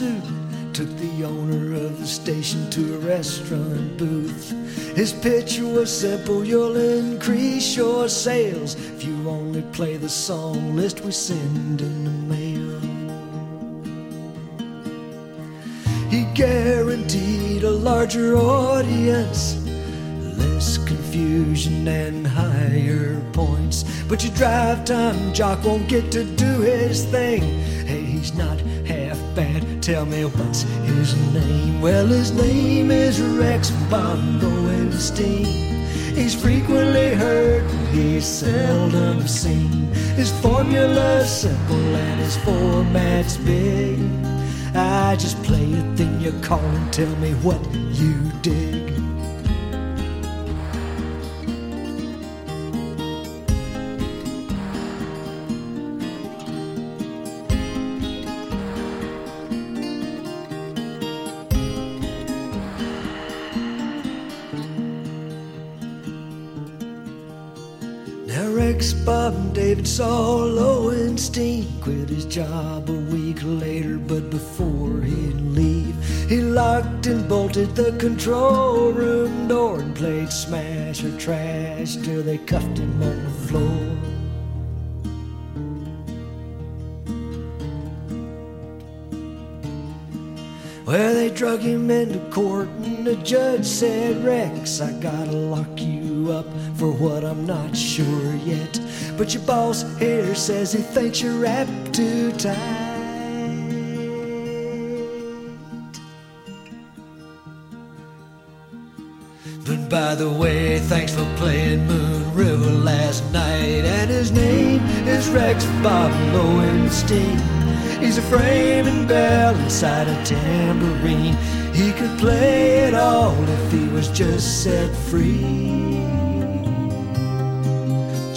[SPEAKER 6] Suit took the owner of the station to a restaurant booth. His pitch was simple you'll increase your sales if you only play the song list we send in the mail. He guaranteed a larger audience, less confusion, and higher points. But your drive time jock won't get to do his thing. Hey, he's not. Tell me what's his name? Well, his name is Rex Von Lowenstein. He's frequently heard, he's seldom seen. His formula's simple and his format's big. I just play it, then you call and tell me what you job a week later, but before he'd leave, he locked and bolted the control room door and played smash or trash till they cuffed him on the floor. Well, they drug him into court, and the judge said, Rex, I gotta lock you up for what I'm not sure yet. But your boss here says he thinks you're wrapped too tight. But by the way, thanks for playing Moon River last night. And his name is Rex Bob Lowenstein. He's a framing bell inside a tambourine. He could play it all if he was just set free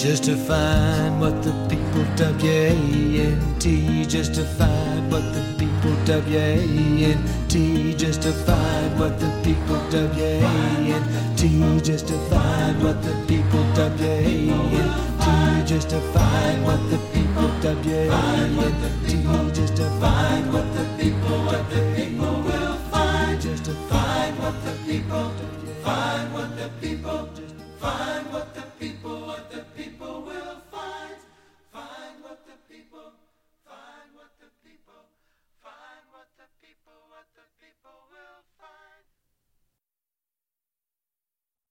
[SPEAKER 6] just to find what the people W-A-N-T, just to find what the people W-A-N-T, just to find what the people W-A-N-T, just to find what the people W-A-N-T, just to find what the people W-A-N-T, just to find what the people W-A-N-T, will find, just to find what the people, find what the people, find.